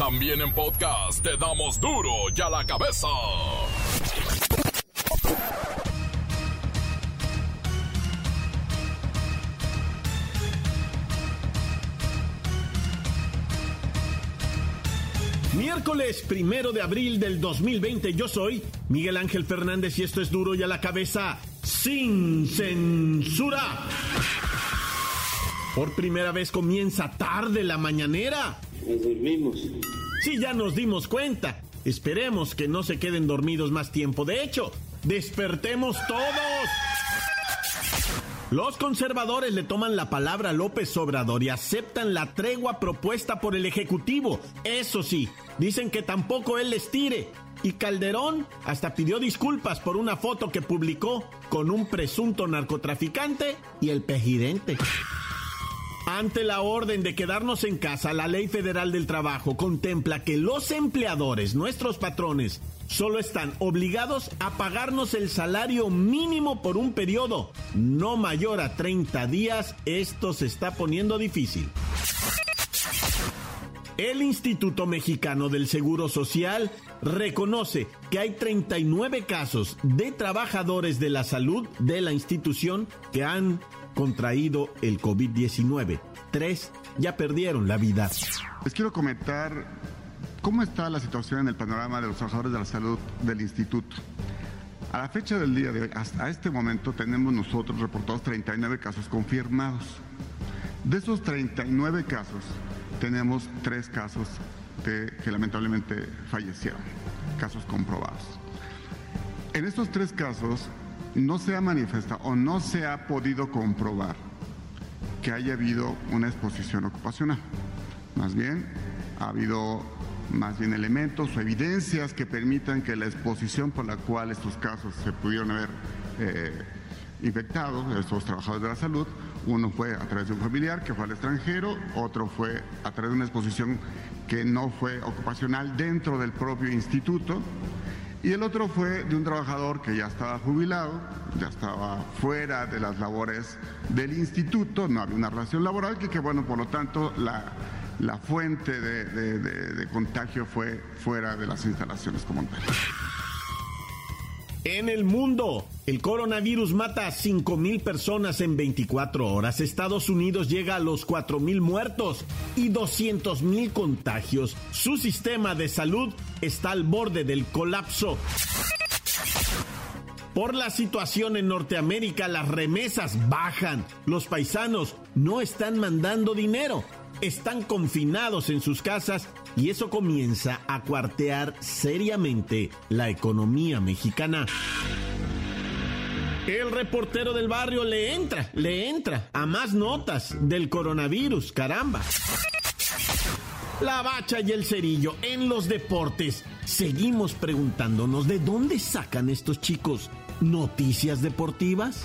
También en podcast te damos duro y a la cabeza. Miércoles primero de abril del 2020, yo soy Miguel Ángel Fernández y esto es duro y a la cabeza sin censura. Por primera vez comienza tarde la mañanera. Nos dormimos. Sí, ya nos dimos cuenta. Esperemos que no se queden dormidos más tiempo. De hecho, despertemos todos. Los conservadores le toman la palabra a López Obrador y aceptan la tregua propuesta por el Ejecutivo. Eso sí, dicen que tampoco él les tire. Y Calderón hasta pidió disculpas por una foto que publicó con un presunto narcotraficante y el presidente. Ante la orden de quedarnos en casa, la Ley Federal del Trabajo contempla que los empleadores, nuestros patrones, solo están obligados a pagarnos el salario mínimo por un periodo no mayor a 30 días. Esto se está poniendo difícil. El Instituto Mexicano del Seguro Social reconoce que hay 39 casos de trabajadores de la salud de la institución que han contraído el COVID-19. Tres ya perdieron la vida. Les quiero comentar cómo está la situación en el panorama de los trabajadores de la salud del instituto. A la fecha del día de hoy, hasta este momento, tenemos nosotros reportados 39 casos confirmados. De esos 39 casos, tenemos tres casos que lamentablemente fallecieron, casos comprobados. En estos tres casos, no se ha manifestado o no se ha podido comprobar que haya habido una exposición ocupacional. Más bien, ha habido más bien elementos o evidencias que permitan que la exposición por la cual estos casos se pudieron haber eh, infectado, estos trabajadores de la salud, uno fue a través de un familiar que fue al extranjero, otro fue a través de una exposición que no fue ocupacional dentro del propio instituto, y el otro fue de un trabajador que ya estaba jubilado, ya estaba fuera de las labores del instituto, no había una relación laboral, que, bueno, por lo tanto, la, la fuente de, de, de, de, contagio fue fuera de las instalaciones como tal. En el mundo, el coronavirus mata a 5.000 personas en 24 horas. Estados Unidos llega a los 4.000 muertos y 200.000 contagios. Su sistema de salud está al borde del colapso. Por la situación en Norteamérica, las remesas bajan. Los paisanos no están mandando dinero están confinados en sus casas y eso comienza a cuartear seriamente la economía mexicana. El reportero del barrio le entra, le entra a más notas del coronavirus, caramba. La bacha y el cerillo en los deportes. Seguimos preguntándonos de dónde sacan estos chicos noticias deportivas.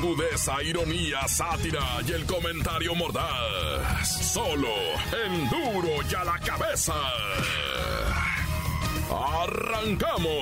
Agudeza, ironía, sátira y el comentario mordaz. Solo en duro y a la cabeza. ¡Arrancamos!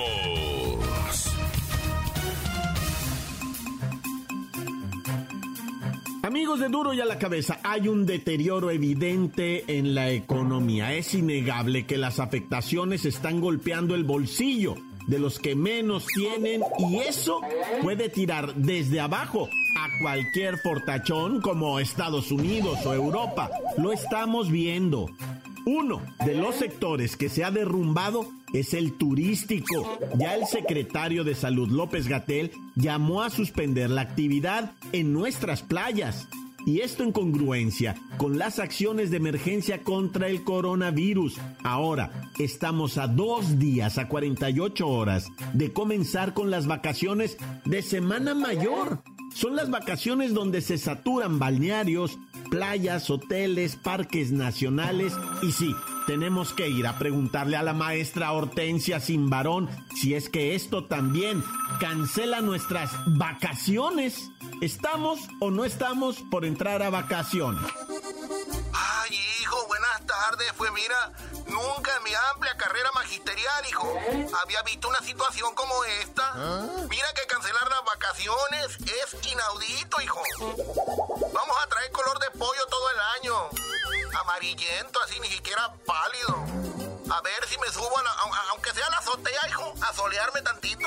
Amigos de Duro y a la cabeza, hay un deterioro evidente en la economía. Es innegable que las afectaciones están golpeando el bolsillo de los que menos tienen y eso puede tirar desde abajo a cualquier fortachón como Estados Unidos o Europa. Lo estamos viendo. Uno de los sectores que se ha derrumbado es el turístico. Ya el secretario de Salud López Gatel llamó a suspender la actividad en nuestras playas. Y esto en congruencia con las acciones de emergencia contra el coronavirus. Ahora, estamos a dos días, a 48 horas, de comenzar con las vacaciones de Semana Mayor. Son las vacaciones donde se saturan balnearios, playas, hoteles, parques nacionales y sí, tenemos que ir a preguntarle a la maestra Hortensia Simbarón si es que esto también cancela nuestras vacaciones. ¿Estamos o no estamos por entrar a vacaciones? Ay, hijo, buenas tardes. Pues mira, nunca en mi amplia carrera magisterial, hijo, había visto una situación como esta. Mira que cancelar las vacaciones es inaudito, hijo. Vamos a traer color de pollo todo el año. Amarillento, así ni siquiera pálido. A ver si me subo, a la, aunque sea la azotea, hijo, a solearme tantito.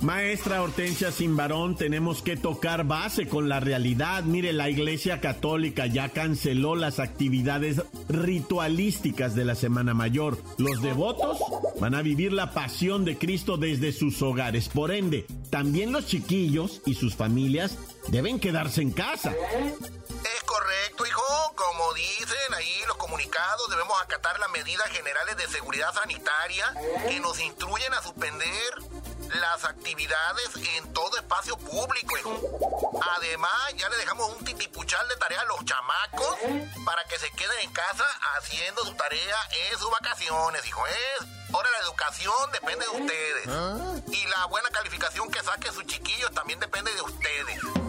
Maestra Hortensia Simbarón, tenemos que tocar base con la realidad. Mire, la Iglesia Católica ya canceló las actividades ritualísticas de la Semana Mayor. Los devotos van a vivir la pasión de Cristo desde sus hogares. Por ende, también los chiquillos y sus familias deben quedarse en casa. Es correcto, hijo. Como dicen ahí los comunicados, debemos acatar las medidas generales de seguridad sanitaria que nos instruyen a suspender las actividades en todo espacio público, hijo. Además, ya le dejamos un titipuchal de tarea a los chamacos para que se queden en casa haciendo su tarea en sus vacaciones, hijo. Es ahora la educación depende de ustedes. Y la buena calificación que saquen sus chiquillos también depende de ustedes.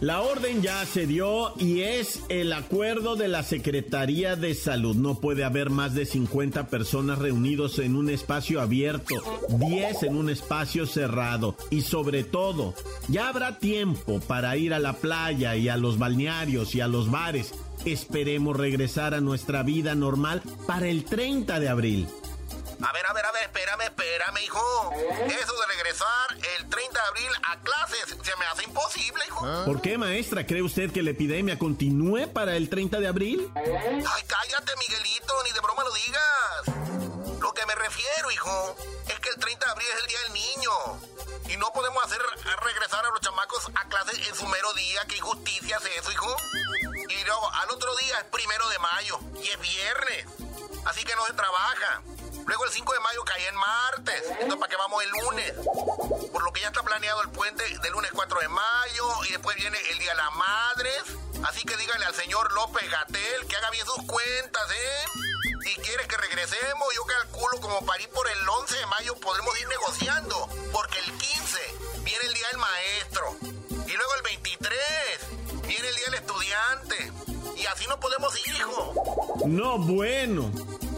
La orden ya se dio y es el acuerdo de la Secretaría de Salud. No puede haber más de 50 personas reunidos en un espacio abierto, 10 en un espacio cerrado y sobre todo, ya habrá tiempo para ir a la playa y a los balnearios y a los bares. Esperemos regresar a nuestra vida normal para el 30 de abril. A ver, a ver, a ver, espérame, espérame, hijo. Eso de regresar el 30 de abril a clases se me hace imposible, hijo. ¿Por qué, maestra? ¿Cree usted que la epidemia continúe para el 30 de abril? Ay, cállate, Miguelito, ni de broma lo digas. Lo que me refiero, hijo, es que el 30 de abril es el Día del Niño. Y no podemos hacer regresar a los chamacos a clases en su mero día. ¿Qué injusticia es eso, hijo? Y luego, al otro día es primero de mayo y es viernes. Así que no se trabaja. Luego el 5 de mayo cae en martes. Entonces, ¿para qué vamos el lunes? Por lo que ya está planeado el puente del lunes 4 de mayo y después viene el Día de las Madres. Así que dígale al señor López Gatel que haga bien sus cuentas, ¿eh? Si quiere que regresemos, yo calculo como para ir por el 11 de mayo podremos ir negociando. Porque el 15 viene el Día del Maestro. Y luego el 23 viene el Día del Estudiante. Y así no podemos ir, hijo. No, bueno.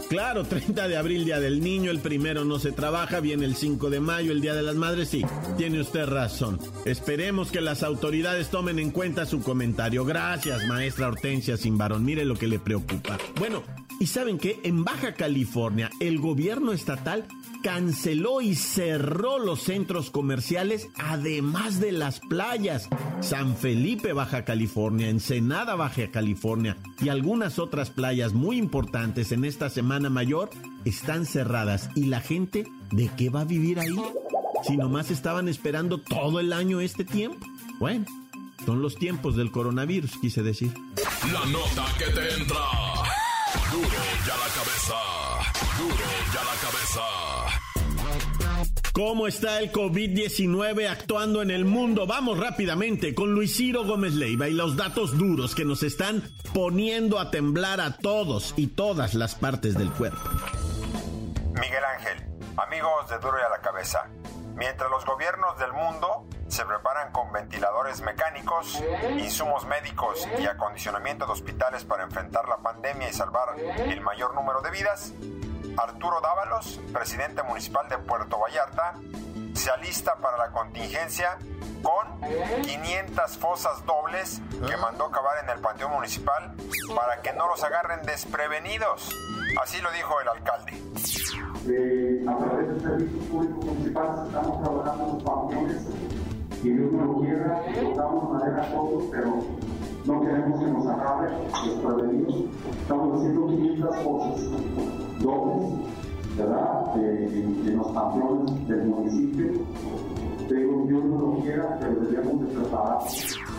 Claro, 30 de abril, Día del Niño, el primero no se trabaja, viene el 5 de mayo, el Día de las Madres, sí, tiene usted razón. Esperemos que las autoridades tomen en cuenta su comentario. Gracias, maestra Hortensia Simbarón, mire lo que le preocupa. Bueno, ¿y saben qué? En Baja California, el gobierno estatal canceló y cerró los centros comerciales, además de las playas. San Felipe, Baja California, Ensenada, Baja California y algunas otras playas muy importantes en esta Semana Mayor están cerradas. ¿Y la gente de qué va a vivir ahí? Si nomás estaban esperando todo el año este tiempo. Bueno, son los tiempos del coronavirus, quise decir. La nota que te entra. Duro ya la cabeza. Duro ya la cabeza. ¿Cómo está el COVID-19 actuando en el mundo? Vamos rápidamente con Luis Ciro Gómez Leiva y los datos duros que nos están poniendo a temblar a todos y todas las partes del cuerpo. Miguel Ángel, amigos de Duro y a la Cabeza. Mientras los gobiernos del mundo se preparan con ventiladores mecánicos, insumos médicos y acondicionamiento de hospitales para enfrentar la pandemia y salvar el mayor número de vidas, Arturo Dávalos, presidente municipal de Puerto Vallarta, se alista para la contingencia con 500 fosas dobles que mandó cavar en el panteón municipal para que no los agarren desprevenidos. Así lo dijo el alcalde. Eh, a través del servicio público municipal estamos trabajando los panteones no lo quiera, damos madera todos, pero no queremos que nos agarren desprevenidos. Estamos haciendo 500 fosas dobles, ¿verdad? en los panteones del municipio. Pero Dios no lo quiera, pero debemos de preparar.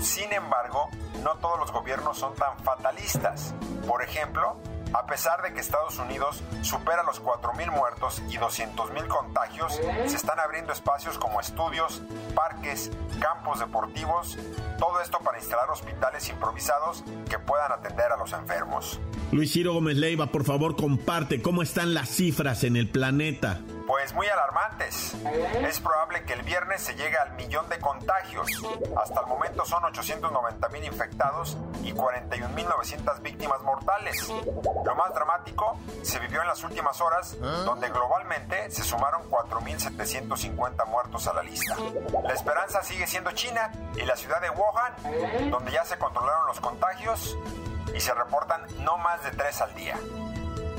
Sin embargo, no todos los gobiernos son tan fatalistas. Por ejemplo, A pesar de que Estados Unidos supera los 4.000 muertos y 200.000 contagios, se están abriendo espacios como estudios, parques, campos deportivos, todo esto para instalar hospitales improvisados que puedan atender a los enfermos. Luis Ciro Gómez Leiva, por favor, comparte cómo están las cifras en el planeta. Pues muy alarmantes. Es probable que el viernes se llegue al millón de contagios. Hasta el momento son 890 mil infectados y 41.900 víctimas mortales. Lo más dramático se vivió en las últimas horas, donde globalmente se sumaron 4.750 muertos a la lista. La esperanza sigue siendo China y la ciudad de Wuhan, donde ya se controlaron los contagios y se reportan no más de tres al día.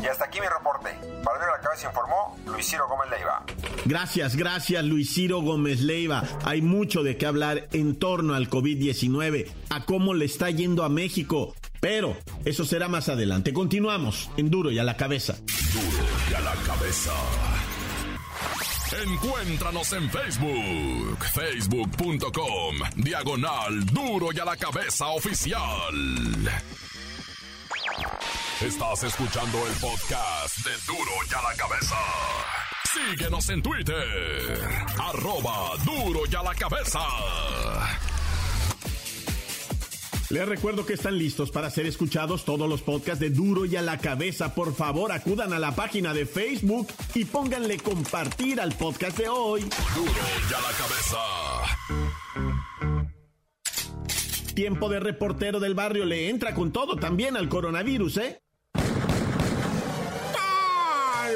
Y hasta aquí mi reporte. Para ver la cabeza informó Luis Ciro Gómez Leiva. Gracias, gracias Luis Ciro Gómez Leiva. Hay mucho de qué hablar en torno al COVID-19, a cómo le está yendo a México. Pero eso será más adelante. Continuamos en Duro y a la cabeza. Duro y a la cabeza. Encuéntranos en Facebook, facebook.com, diagonal Duro y a la cabeza oficial. Estás escuchando el podcast de Duro y a la cabeza. Síguenos en Twitter, arroba Duro y a la cabeza. Les recuerdo que están listos para ser escuchados todos los podcasts de Duro y a la cabeza. Por favor, acudan a la página de Facebook y pónganle compartir al podcast de hoy. Duro y a la cabeza. Tiempo de reportero del barrio le entra con todo también al coronavirus, ¿eh?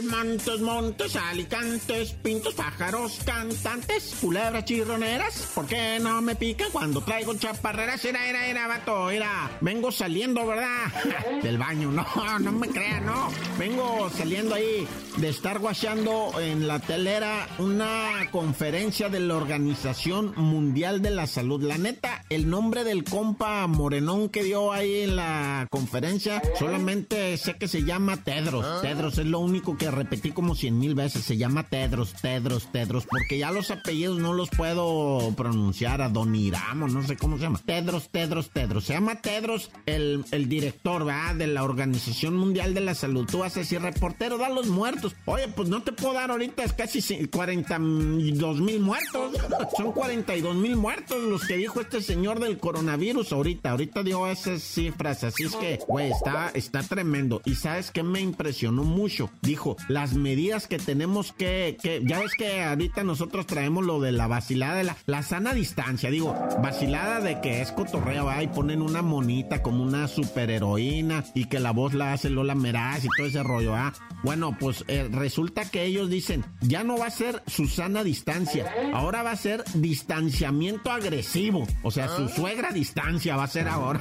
Montes, montes, alicantes, pintos, pájaros, cantantes, culebras chirroneras. ¿Por qué no me pican cuando traigo chaparreras? Era, era, era, vato, era. Vengo saliendo, ¿verdad? Del baño, no, no me crean, no. Vengo saliendo ahí de estar guachando en la telera una conferencia de la Organización Mundial de la Salud. La neta, el nombre del compa morenón que dio ahí en la conferencia, solamente sé que se llama Tedros. Tedros es lo único que repetí como cien mil veces. Se llama Tedros, Tedros, Tedros, porque ya los apellidos no los puedo pronunciar. Adoniramo, no sé cómo se llama. Tedros, Tedros, Tedros. Se llama Tedros el, el director, ¿verdad? De la Organización Mundial de la Salud. Tú vas a decir, reportero, da los muertos. Oye, pues no te puedo dar ahorita, es casi 42 mil muertos. Son 42 mil muertos los que dijo este señor del coronavirus ahorita. Ahorita dio esas cifras. Así es que, güey, está, está tremendo. Y sabes que me impresionó mucho. Dijo, las medidas que tenemos que, que, ya ves que ahorita nosotros traemos lo de la vacilada de la, la sana distancia, digo, vacilada de que es cotorreo, y ponen una monita como una superheroína y que la voz la hace Lola Meraz y todo ese rollo, ah. Bueno, pues eh, resulta que ellos dicen, ya no va a ser su sana distancia, ahora va a ser distanciamiento agresivo, o sea, su suegra distancia va a ser ahora.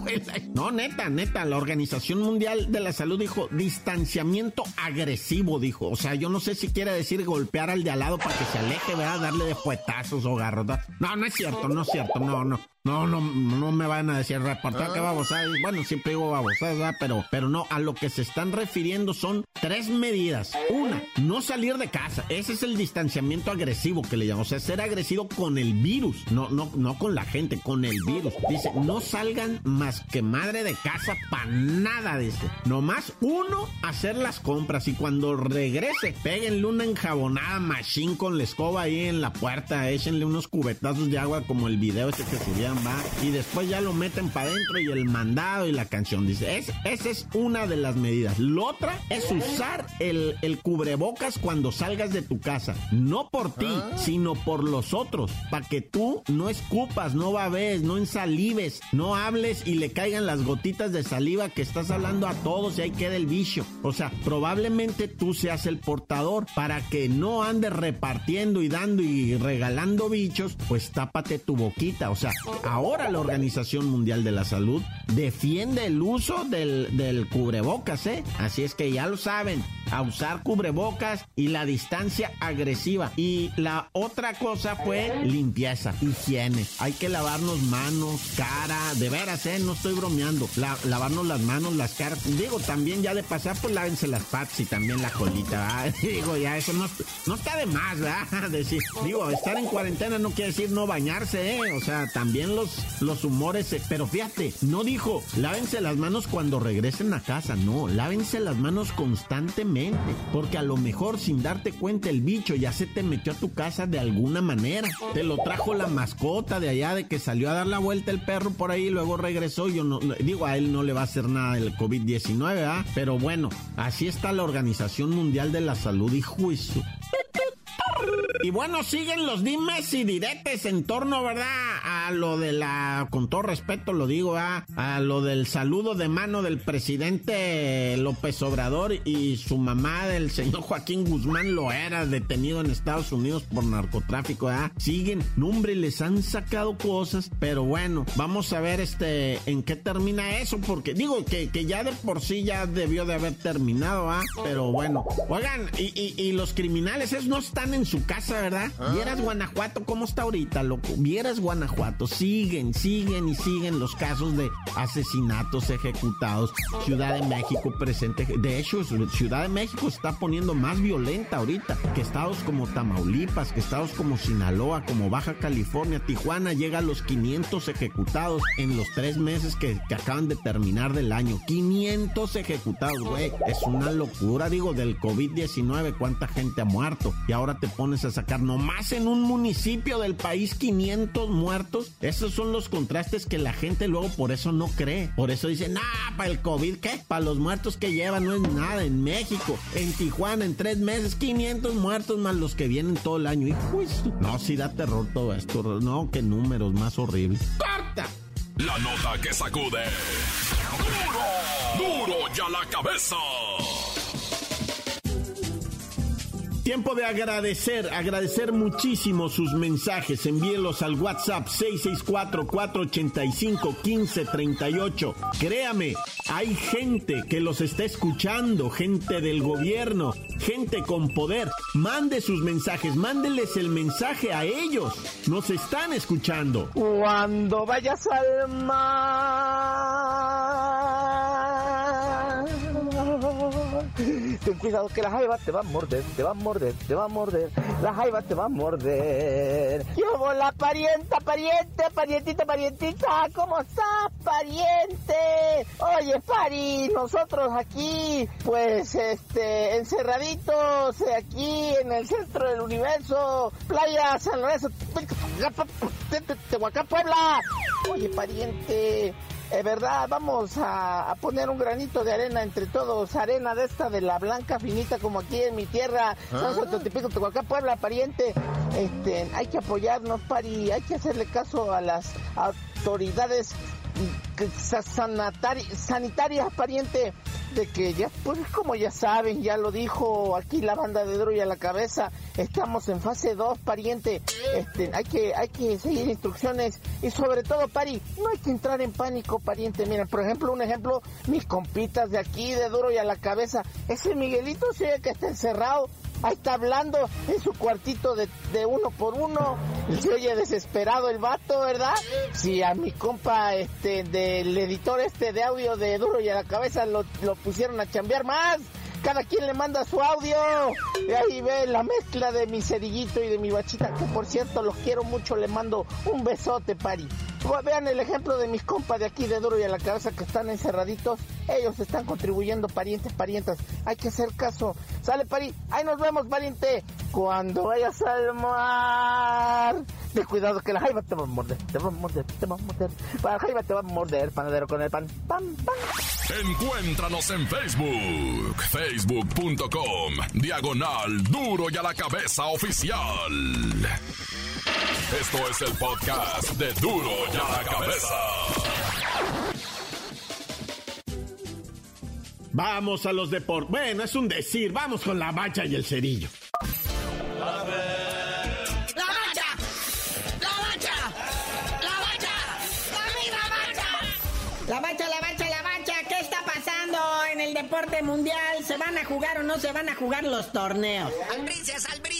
no, neta, neta, la Organización Mundial de la Salud dijo distanciamiento agresivo dijo. O sea, yo no sé si quiere decir golpear al de al lado para que se aleje, ¿verdad? Darle de puetazos o garrotas. No, no es cierto, no es cierto, no, no. No, no, no me van a decir reportar que vamos a Bueno, siempre digo vamos ¿verdad? Pero, pero no, a lo que se están refiriendo son tres medidas. Una, no salir de casa. Ese es el distanciamiento agresivo que le llaman. O sea, ser agresivo con el virus. No, no, no con la gente, con el virus. Dice, no salgan más que madre de casa para nada, dice. Nomás uno, hacer las compras. Y cuando regrese, péguenle una enjabonada machine con la escoba ahí en la puerta. Échenle unos cubetazos de agua como el video ese que y después ya lo meten para adentro y el mandado y la canción. Dice, es, esa es una de las medidas. La otra es usar el, el cubrebocas cuando salgas de tu casa. No por ti, sino por los otros. Para que tú no escupas, no babes, no ensalives, no hables y le caigan las gotitas de saliva que estás hablando a todos y ahí queda el bicho. O sea, probablemente tú seas el portador para que no andes repartiendo y dando y regalando bichos, pues tápate tu boquita. O sea, ahora la Organización Mundial de la Salud defiende el uso del, cubrebocas, ¿eh? Así es que ya lo saben, a usar cubrebocas y la distancia agresiva. Y la otra cosa fue limpieza, higiene. Hay que lavarnos manos, cara, de veras, ¿eh? No estoy bromeando. lavarnos las manos, las caras. Digo, también ya de pasar, pues lávense las patas y también la colita, Digo, ya eso no, no está de más, ¿verdad? Decir, digo, estar en cuarentena no quiere decir no bañarse, ¿eh? O sea, también los, los humores. eh, Pero fíjate, no dijo, lávense las manos cuando regresen a casa. No, lávense las manos constantemente. Porque a lo mejor sin darte cuenta el bicho ya se te metió a tu casa de alguna manera. Te lo trajo la mascota de allá de que salió a dar la vuelta el perro por ahí y luego regresó. Yo no, digo, a él no le va a hacer nada el COVID-19, ¿ah? Pero bueno, así está la Organización Mundial de la Salud y juicio. Y bueno, siguen los dimes y diretes en torno, ¿verdad? A lo de la, con todo respeto lo digo, a lo del saludo de mano del presidente López Obrador y su mamá del señor Joaquín Guzmán lo era detenido en Estados Unidos por narcotráfico, ¿ah? Siguen, no hombre, les han sacado cosas, pero bueno, vamos a ver este, en qué termina eso, porque digo que, que ya de por sí ya debió de haber terminado, ¿ah? Pero bueno, oigan, y, y- y los criminales, esos no están en su casa, ¿verdad? Vieras Guanajuato, ¿cómo está ahorita, loco? Vieras Guanajuato, siguen, siguen y siguen los casos de asesinatos ejecutados. Ciudad de México presente. De hecho, Ciudad de México se está poniendo más violenta ahorita que estados como Tamaulipas, que estados como Sinaloa, como Baja California, Tijuana llega a los 500 ejecutados en los tres meses que, que acaban de terminar del año. 500 ejecutados, güey. Es una locura, digo, del COVID-19, cuánta gente ha muerto. Y ahora te pones a sacar nomás en un municipio del país 500 muertos. Esos son los contrastes que la gente luego por eso no cree. Por eso dicen, nah, para el COVID, ¿qué? Para los muertos que llevan no es nada. En México, en Tijuana, en tres meses, 500 muertos más los que vienen todo el año. De su- no, sí da terror todo esto. No, qué números más horribles. ¡Corta! La nota que sacude. ¡Duro! ¡Duro ya la cabeza! Tiempo de agradecer, agradecer muchísimo sus mensajes. Envíelos al WhatsApp 664-485-1538. Créame, hay gente que los está escuchando, gente del gobierno, gente con poder. Mande sus mensajes, mándeles el mensaje a ellos. Nos están escuchando. Cuando vayas al mar, ten cuidado que la jaiba te va a morder, te va a morder, te va a morder, la jaiba te va a morder. Yo la parienta, pariente, parientita, parientita, ¿cómo estás, pariente? Oye, pari, nosotros aquí, pues, este, encerraditos, aquí en el centro del universo, playa San Lorenzo, Tehuacán, Puebla. Oye, pariente, es verdad, vamos a, a poner un granito de arena entre todos, arena de esta de la blanca finita como aquí en mi tierra, San Sototipico, Tehuacán, Puebla, pariente. Este, hay que apoyarnos, pari, hay que hacerle caso a las autoridades sanitarias, pariente, de que ya, pues como ya saben, ya lo dijo aquí la banda de Duro y a la cabeza, estamos en fase 2, pariente, este, hay que, hay que seguir instrucciones. Y sobre todo, pari, no hay que entrar en pánico, pariente, mira, por ejemplo, un ejemplo, mis compitas de aquí, de Duro y a la cabeza, ese Miguelito oye que está encerrado, Ahí está hablando en su cuartito de, uno por uno. Se oye desesperado el vato, ¿verdad? Si a mi compa este del editor este de audio de Duro y a la cabeza lo, lo pusieron a chambear más. Cada quien le manda su audio. Y ahí ve la mezcla de mi cerillito y de mi bachita, que por cierto los quiero mucho. Le mando un besote, pari. Vean el ejemplo de mis compas de aquí de Duro y a la cabeza que están encerraditos. Ellos están contribuyendo, parientes, parientas. Hay que hacer caso. Sale, pari. Ahí nos vemos, pariente. Cuando vayas al mar. De cuidado que la jaiba te va a morder. Te va a morder, te va a morder. La jaiba te va a morder, panadero con el pan. Pam, pam. Encuéntranos en Facebook, facebook.com, diagonal duro y a la cabeza oficial. Esto es el podcast de duro y a la cabeza. Vamos a los deportes. Bueno, es un decir. Vamos con la bacha y el cerillo. ¡La bacha! Deporte mundial? ¿Se van a jugar o no se van a jugar los torneos? Albricias, albricias.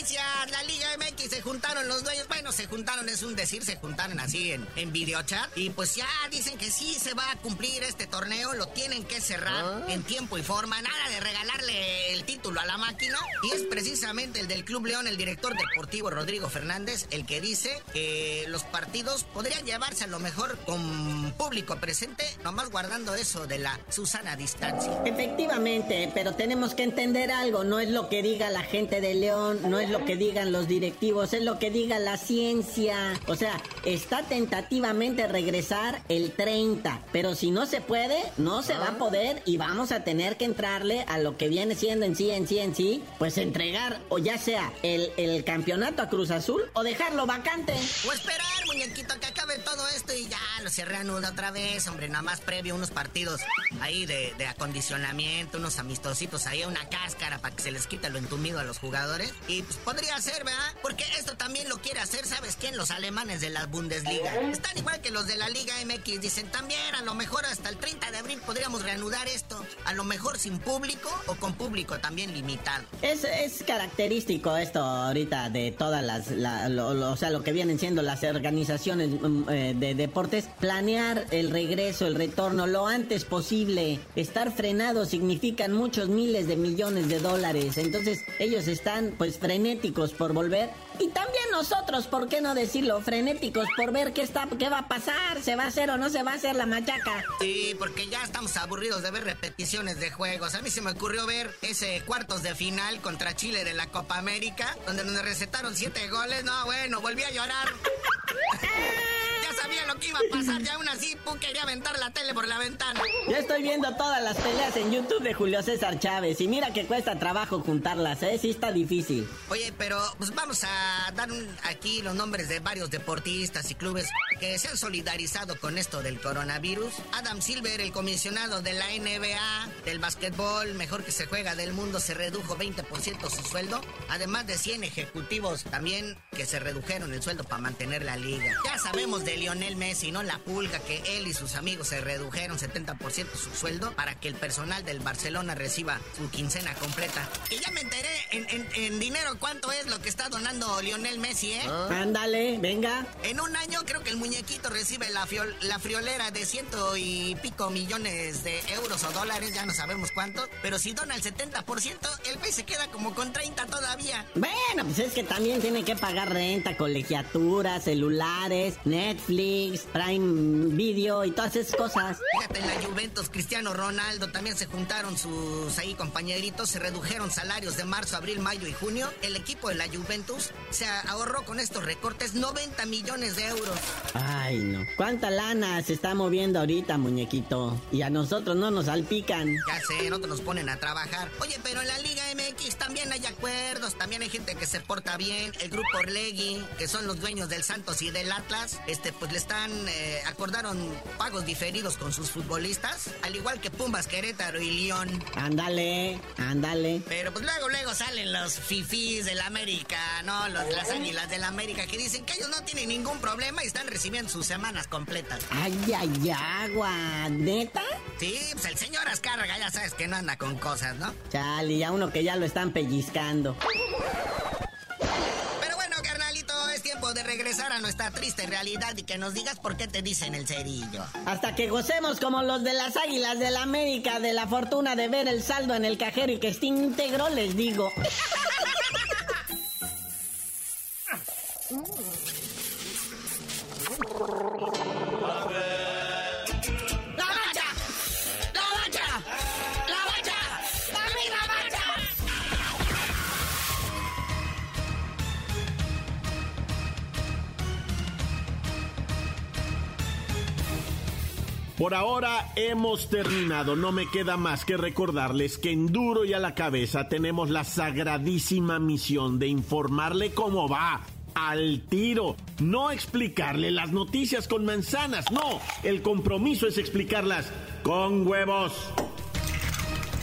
Se juntaron los dueños. Bueno, se juntaron, es un decir, se juntaron así en, en videochat. Y pues ya dicen que sí se va a cumplir este torneo. Lo tienen que cerrar Ah. en tiempo y forma. Nada de regalarle el título a la máquina. Y es precisamente el del Club León, el director deportivo Rodrigo Fernández, el que dice que los partidos podrían llevarse a lo mejor con público presente, nomás guardando eso de la Susana distancia. Efectivamente, pero tenemos que entender algo, no es lo que diga la gente de León, no es lo que digan los directivos, es lo que diga la ciencia. O sea, está tentativamente regresar el 30, pero si no se puede, no se va a poder y vamos a tener que entrarle a lo que viene siendo en sí, en sí, en sí, pues entregar o ya sea el, el campeonato a Cruz Azul o dejarlo vacante. O esperar, muñequito, que acabe todo esto y ya lo se reanuda otra vez, hombre, nada más previo unos partidos ahí de, acondicionamiento, unos amistositos ahí, una cáscara para que se les quite lo entumido a los jugadores. Y pues podría ser, ¿verdad? Porque esto también lo quiere hacer, ¿sabes quién? Los alemanes de la Bundesliga. Están igual que los de la Liga MX, dicen también, a lo mejor hasta el 30 de abril podríamos reanudar esto. A lo mejor sin público o con público también limitado. Es, característico esto ahorita de todas las, o sea, lo que vienen siendo las organizaciones mm, eh, de deportes, planear el regreso, el retorno lo antes posible. Estar frenado significan muchos miles de millones de dólares, entonces ellos están pues frenéticos por volver y también nosotros, ¿por qué no decirlo? Frenéticos por ver qué está, qué va a pasar, se va a hacer o no se va a hacer la machaca. Sí, porque ya estamos aburridos de ver repeticiones de juegos. A mí se me ocurrió ver ese cuartos de final contra Chile de la Copa América, donde nos recetaron siete goles. No, bueno, volví a llorar. sabía lo que iba a pasar, ya aún así, pum, quería aventar la tele por la ventana. Yo estoy viendo todas las peleas en YouTube de Julio César Chávez y mira que cuesta trabajo juntarlas, ¿eh? Sí está difícil. Oye, pero pues vamos a dar un- aquí los nombres de varios deportistas y clubes que se han solidarizado con esto del coronavirus. Adam Silver, el comisionado de la NBA, del básquetbol mejor que se juega del mundo, se redujo 20% su sueldo. Además de 100 ejecutivos también que se redujeron el sueldo para mantener la liga. Ya sabemos de Lionel Messi, ¿no? La pulga que él y sus amigos se redujeron 70% su sueldo para que el personal del Barcelona reciba su quincena completa. Y ya me enteré en, en- en dinero cuánto es lo que está donando Lionel Messi, ¿eh? Ándale, venga. En un año creo que el muñequito recibe la, fiol- la friolera de ciento y pico millones de euros o dólares, ya no sabemos cuánto. Pero si dona el 70%, el güey se queda como con 30 todavía. Bueno, pues es que también tiene que pagar renta, colegiaturas, celulares, Netflix, Prime Video y todas esas cosas. Fíjate, en la Juventus, Cristiano Ronaldo también se juntaron sus ahí compañeritos, se redujeron salarios de marzo, abril, mayo y junio. El equipo de la Juventus se ahorró con estos recortes 90 millones de euros. Ay, no. ¿Cuánta lana se está moviendo ahorita, muñequito? Y a nosotros no nos salpican. Ya sé, no te nos ponen a trabajar. Oye, pero en la Liga MX también hay acuerdos, también hay gente que se porta bien. El grupo Orlegui, que son los dueños del Santos y del Atlas, este, pues le están, eh, acordaron pagos diferidos con sus futbolistas, al igual que Pumbas, Querétaro y León. Ándale, ándale. Pero pues luego, luego salen los fifís del América, ¿no? Los, las águilas del América que dicen que ellos no tienen ningún problema y están recibiendo sus semanas completas. Ay, ay, agua. ¿Neta? Sí, pues el señor Azcárraga ya sabes que no anda con cosas, ¿no? Chale, ya uno que ya lo están pellizcando. Regresar a nuestra triste realidad y que nos digas por qué te dicen el cerillo. Hasta que gocemos como los de las águilas del América de la fortuna de ver el saldo en el cajero y que esté íntegro, les digo. Hemos terminado. No me queda más que recordarles que en duro y a la cabeza tenemos la sagradísima misión de informarle cómo va. Al tiro, no explicarle las noticias con manzanas, no, el compromiso es explicarlas con huevos.